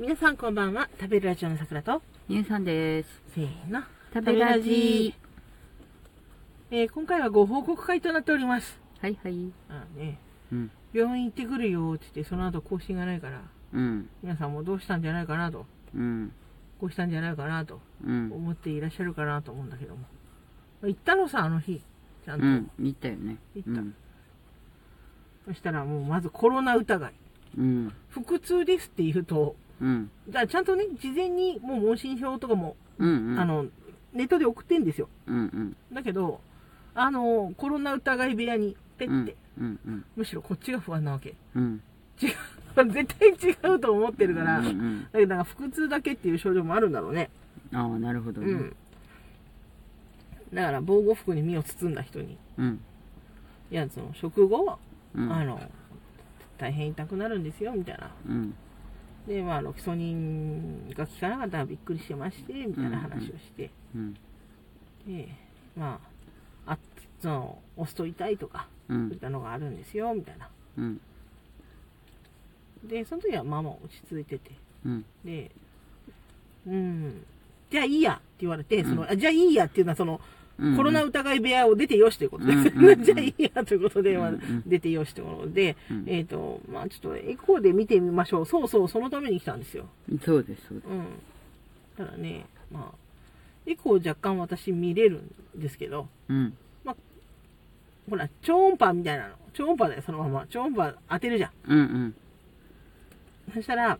皆さんこんばんは。食べるラジオの桜と、ゆうさんです。せーの。食べラジえー今回はご報告会となっております。はいはい。あのね、うん。病院行ってくるよって言って、その後更新がないから、うん。皆さんもどうしたんじゃないかなと、うん。こうしたんじゃないかなとうん。思っていらっしゃるかなと思うんだけども。行ったのさ、あの日。ちゃんと。うん。見たよね。見たうん。そしたらもうまずコロナ疑い。うん。腹痛ですって言うと、うん。じゃあちゃんとね、事前にもう問診票とかも、うん。あ、の、ネットで送ってんですよ。うんうん。だけど、あの、コロナ疑い部屋に、ペうんッて、。うんうん。むしろこっちが不安なわけ。うん。違う。絶対違うと思ってるから、うんうだん。けどなんか腹痛だけっていう症状もあるんだろうね。ああ、なるほどね。うん。だから防護服に身を包んだ人に、うん。いや、その食後、うん。あの、大変痛くなるんですよ、みたいな。うん。で、まあ、ロキソニンが効かなかったらびっくりしてまして、みたいな話をして、うん。で、まあ、あその、押すと痛いとか、う。そういったのがあるんですよ、みたいな。うん。で、その時はまあまあ落ち着いてて、うん。で、うん、じゃあいいやって言われて、その、じゃあいいやっていうのは、その、うん。コロナ疑い部屋を出てよしということで、うん じゃあいいやということで、まあ出てよしということで、うんえっ、と、まあちょっとエコーで見てみましょう。そうそう、そのために来たんですよ。そうです、そうです。うん。ただね、まあ、エコー若干私見れるんですけど、うん。ほら、超音波みたいなの。超音波だよ、そのまま。超音波当てるじゃん。うんうん。そしたら、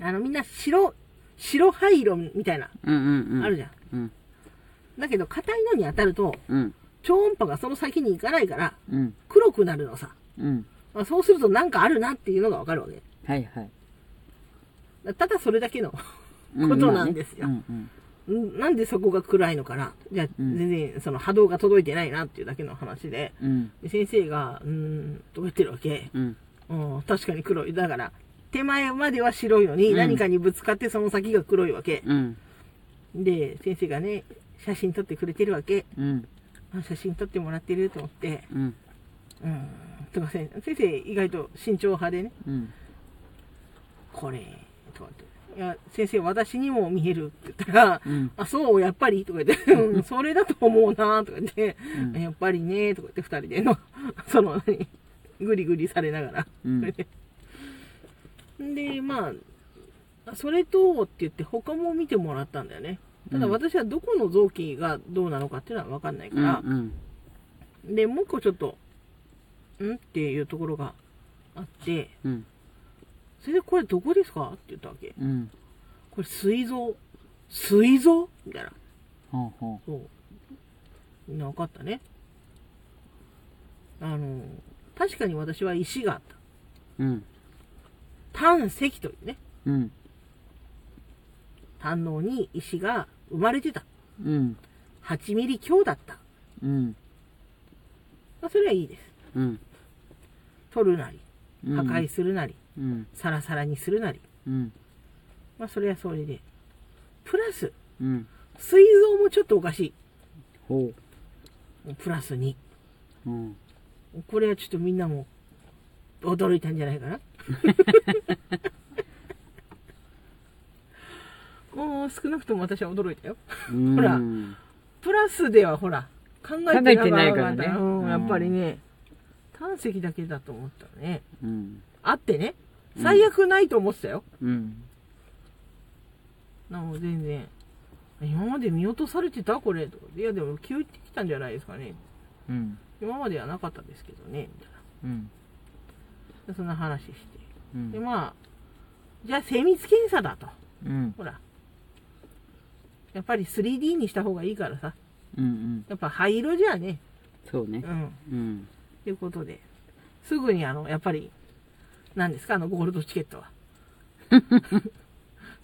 あの、みんな白、白灰色みたいな、うんうんうん。あるじゃん。うん。だけど、硬いのに当たると、うん。超音波がその先に行かないから、うん。黒くなるのさ。うん。まあ、そうするとなんかあるなっていうのがわかるわけ。はいはい。ただそれだけの、うことなんですようんうん。んなんでそこが暗いのかな？じゃあ、うん全然その波動が届いてないなっていうだけの話で、うん。で先生が、うーん、とか言ってるわけ？うん。うん、確かに黒い。だから、手前までは白いのに、うん何かにぶつかってその先が黒いわけ。うん。で、先生がね、写真撮ってくれてるわけ。うん。あ写真撮ってもらってると思って、うん。うん。とか先先生意外と慎重派でね、うん。これ、とかって。いや、先生私にも見えるって言ったら、うん。あ、そう、やっぱりとか言って、うん、それだと思うなとか言って、うんやっぱりねとか言って二人での、その、何、ぐりぐりされながら。うん で、まあ、それと、って言って他も見てもらったんだよね。ただうん私はどこの臓器がどうなのかっていうのは分かんないかうん。ら、うん。で、もう一個ちょっと、んっていうところがあって、うん。それでこれどこですかって言ったわけ。うん。これ膵臓？膵臓？みたいな。ほうほそう。みんな分かったね。あの、確かに私は石があった。う。うん。胆石というね、うん。胆のに石が生まれてた。うん。8ミリ強だった。うん。まあ、それはいいです。うん。取るなり、うん。破壊するなり、うん。サラサラにするなり。うん。まあ、それはそれで。プラス、うん。膵臓もちょっとおかしほい。プラス2。う。うん。これはちょっとみんなも驚いたんじゃないかな。もう少なくとも私は驚いたよ。ほらプラスではほら、考えてないからねうん、うんやっぱりね、胆石だけだと思ったらね。うん。あってね、最悪ないと思ってたよ。うん。なので全然、今まで見落とされてたこれとか。いやでも急に来たんじゃないですかね。うん。今まではなかったですけどね、みたいうん。な。そんな話して。うんで、まあ、じゃあ精密検査だと。うん。ほら。やっぱり 3D にした方がいいからさ。うん。やっぱ灰色じゃね。そうねう。ん。うん。ということで、すぐにあの、やっぱり、何ですか、あの、ゴールドチケットは。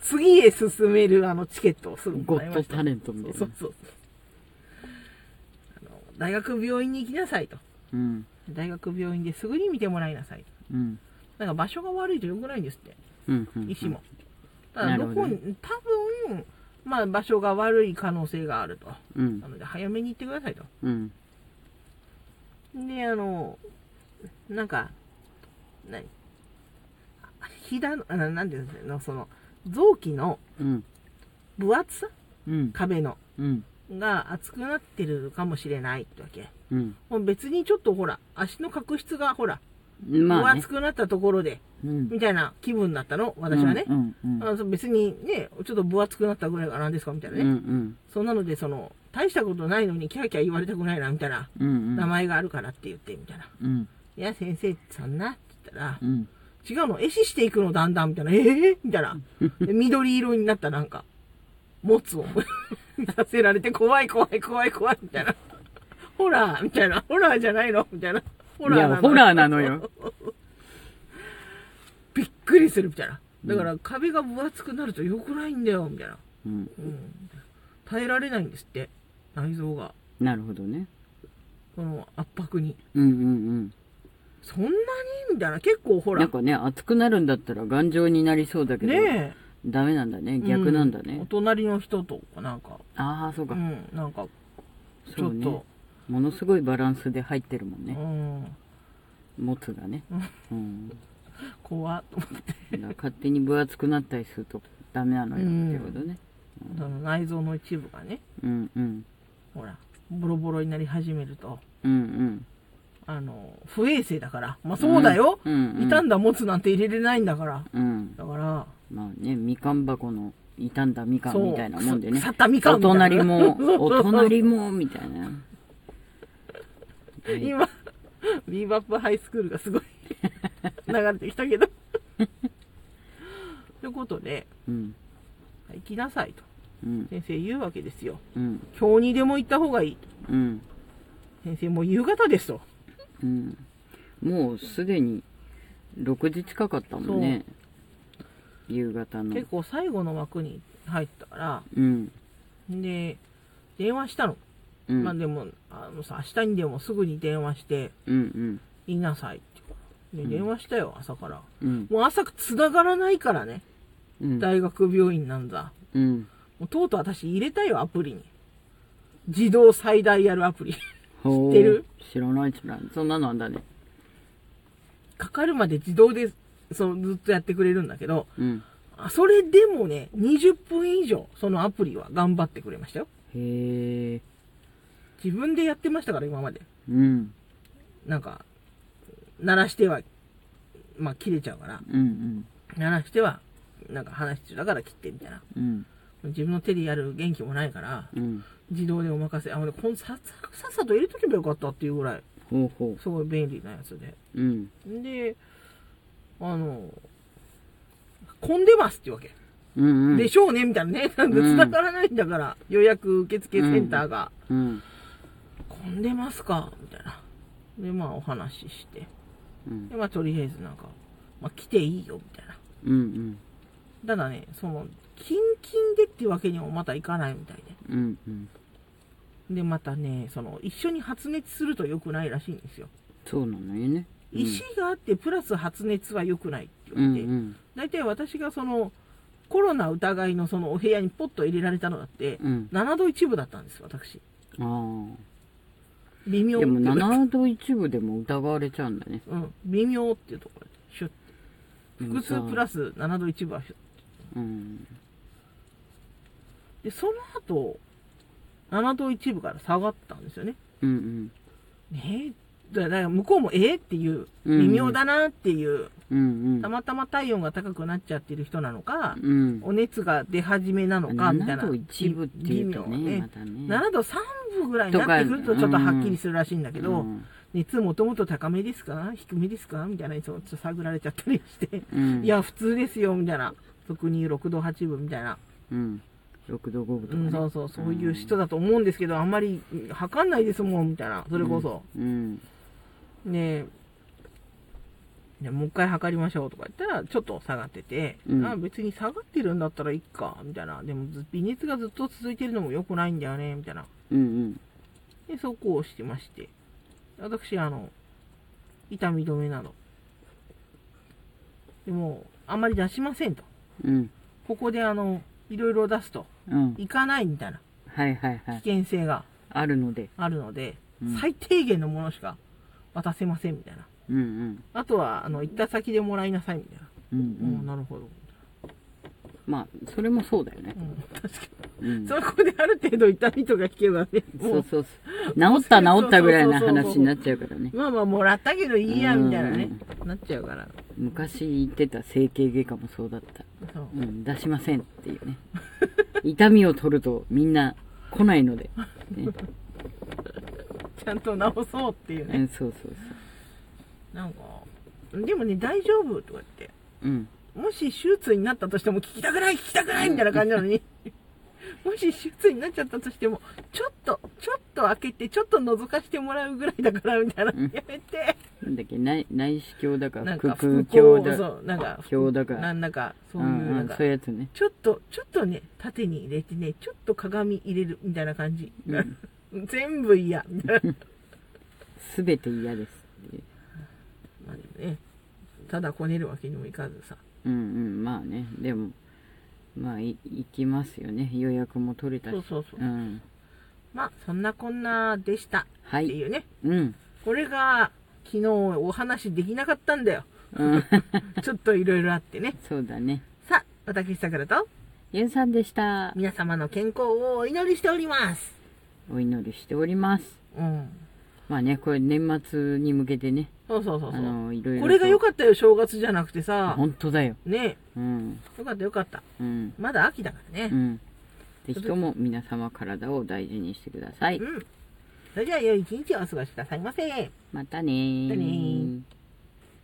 次へ進めるあのチケットをすぐゴもらいました。ッドタレントみたいな。そうそうそうあの。大学病院に行きなさいと。うん。大学病院ですぐに見てもらいなさいと。うん。なんか場所が悪いと良くないんですって、うん。うん。医師も。ただどこに、多分、まあ場所が悪い可能性があると。うんな。ので早めに行ってくださいと。うん。で、あの、なんか、何？だの、あななんていうんですか、その、臓器のうん。分厚さ？うん。壁の。うん。が厚くなってるかもしれないってわけ。うん。もう別にちょっとほら、足の角質がほら、まあね分厚。くなったところで、うん。みたいな気分だったの、私はね。うん。うん。あの別にね、ちょっと分厚くなったぐらいが何ですか？みたいなうん。うね。ん。そんなので、その、大したことないのにキャーキャー言われたくないな、みたいな。うん。名前があるからって言って、みたいな。うん。いや、先生さんな、って言ったら、うん。違うの、壊死していくの、だんだん、みたいな。ええみたいな。で緑色になった、なんか、持つを させられて、怖い怖い怖い怖い、みたいな。ホラーみたいな。ホラーじゃないの？みたいな。ホいや、ホラーなのよ。びっくりする、みたいな。だから、壁が分厚くなると良くないんだよ、みたいな。うん。うん。耐えられないんですって。内臓が。なるほどね。この圧迫に。うんうんそんなに？みたいな。結構ほうん。ら。なんかね、熱くなるんだったら頑丈になりそうだけど、ねダメなんだね。え。逆なんだうおね。隣の人とか、なんか、ああ、そうか。うん、なんか、ちょっと、。ものすごいバランスで入ってるもんうね。ん、もつがね。うん。怖っと思って。勝手に分厚くなったりするとダメなのよってことね。その内臓の一部がね、うんうん。ほら、ボロボロになり始めると、うんうん。あの、不衛生だから。まあそうだよ。うんうん。傷んだもつなんて入れれないんだから。うん。だから、まあね、みかん箱の傷んだみかんみたいなもんでね。お隣も、お隣も、みたいな。はい今、ビーバップハイスクールがすごい 流れてきたけど。ということで、うん。行きなさいとうん。先生言うわけですよ。うん。今日にでも行った方がいいと。うん。先生もう夕方ですと。うん。もうすでに6時近かったもんね。夕方の。結構最後の枠に入ったから、うん。で、電話したの。うん。まあでも、あのさ、明日にでもすぐに電話して、うん言いなさいって。で、うん電話したよ、朝から。うん。うん。もう朝繋がらないからね。うん。大学病院なんだ。うん。もうとうとう私入れたよ、アプリに。自動最大やるアプリ。知ってる？知らない知らない。そんなのあんだね。かかるまで自動で、そう、ずっとやってくれるんだけど、うん。あそれでもね、20分以上、そのアプリは頑張ってくれましたよ。へえ。自分でやってましたから、今まで。うん。なんか、鳴らしては、まあ、切れちゃうから、うん鳴らしては、なんか話中だから切ってみたいな。うん。うん。自分の手でやる元気もないから、うん。自動でお任せ。あ、俺、こんささっさと入れとけばよかったっていうぐらい、ほうほすごい便利なやつで。う。うん。で、あの、混んでますってわけ。うんうん。でしょうねみたいなね。なんか繋がらないんだから、予約受付センターが。うん。混んでますか？みたいな。で、まあお話しして。うん。で、まあとりあえずなんか、まあ来ていいよ、みたいな。うんうん。ただね、その、キンキンでっていうわけにもまたいかないみたいうんうん。で。で、またね、その、一緒に発熱すると良くないらしいんですよ。そうなのよね。うん石があって、プラス発熱は良くないってう言われて、んうん。大体私がその、コロナ疑いのそのお部屋にポッと入れられたのだって、うん。7度1分だったんです、私。あ微妙あ。でもっていうか7度1分でも疑われちゃうんだね。うん、微妙っていうところで、シュッ複数プラス7度1分はシュッうん。で、その後、7度1分から下がったんですよね。うんねえだだから向こうもええっていう、うん微妙だなっていう、うん。うんたまたま体温が高くなっちゃってる人なのか、うん。お熱が出始めなのか、みたいな。7度1分っていうと微妙ね、またね。7度3分ぐらいになってくるとちょっとはっきりするらしいんだけど、うん熱もともと高めですか？低めですか？みたいなにそうちょっと探られちゃったりして、うん。いや、普通ですよ、みたいな。俗に言う6度8分みたいな。うん。6度5分とかうん、ね。そうそう、そういう人だと思うんですけど、あんまりうん測んないですもん、みたいな。それこそ。うん。ねえ、ねもう一回測りましょうとか言ったら、ちょっと下がってて、うんあ別に下がってるんだったらいいか、みたいな。でもず、微熱がずっと続いてるのも良くないんだよね、みたいな。うんうん。で、そこをしてまして。私、あの、痛み止めなど。でも、あんまり出しませんと。うん。ここであの、いろいろ出すと、うん。いかないみたいなはいはいはい。危険性があるので。あるので、うん最低限のものしか渡せませんみたいな。うんうん。あとは、あの、行った先でもらいなさいみたいな。うんううんん。なるほど。まあ、それもそうだよねう。ん、確かうんに。。そこである程度痛みとか聞けばね、そうそうそう。治った治ったぐらいな話になっちゃうからね。まあまあもらったけどいいや、みたいなね、なっちゃうから。昔言ってた整形外科もそうだった。そう。うん、出しませんっていうね。痛みを取るとみんな来ないので。ね、ちゃんと治そうっていうね。うん、そうそうなんか、でもね、大丈夫とか言って。そう。うん。もし手術になったとしても聞きたくない聞きたくないみたいな感じなのに。もし手術になっちゃったとしても、ちょっと、ちょっと開けて、ちょっと覗かしてもらうぐらいだから、みたいな。うんやめて。なんだっけ、内内視鏡だか、なんか、腹腔副鏡だ。そう、なんか、鏡だか。なんだか、そうういう、んうん、なんかそういうやつね。ちょっと、ちょっとね、縦に入れてね、ちょっと鏡入れるみたいな感じ。うん全部嫌。みたいなすべて嫌ですっていう。まあでもね、ただこねるわけにもいかずさ。うんうん、まあね。でも、まあ、い行きますよね。予約も取れたし。そうそうそう。うん。まあ、そんなこんなでした。はい。っていうね。うん。これが、昨日お話できなかったんだよ。うん。ちょっといろいろあってね。そうだね。さあ、私さくらとゆうさんでした。皆様の健康をお祈りしております。お祈りしております。うん。まあね、これ年末に向けてね、そうそうそうそう。あの、いろいろと。これが良かったよ、正月じゃなくてさ。本当だよ。ねうん。よかったよかった。うん。まだ秋だからねう。ん。ぜひとも皆様体を大事にしてください。うん。それじゃあ、良い一日をお過ごしくださいませ。またねー。またねー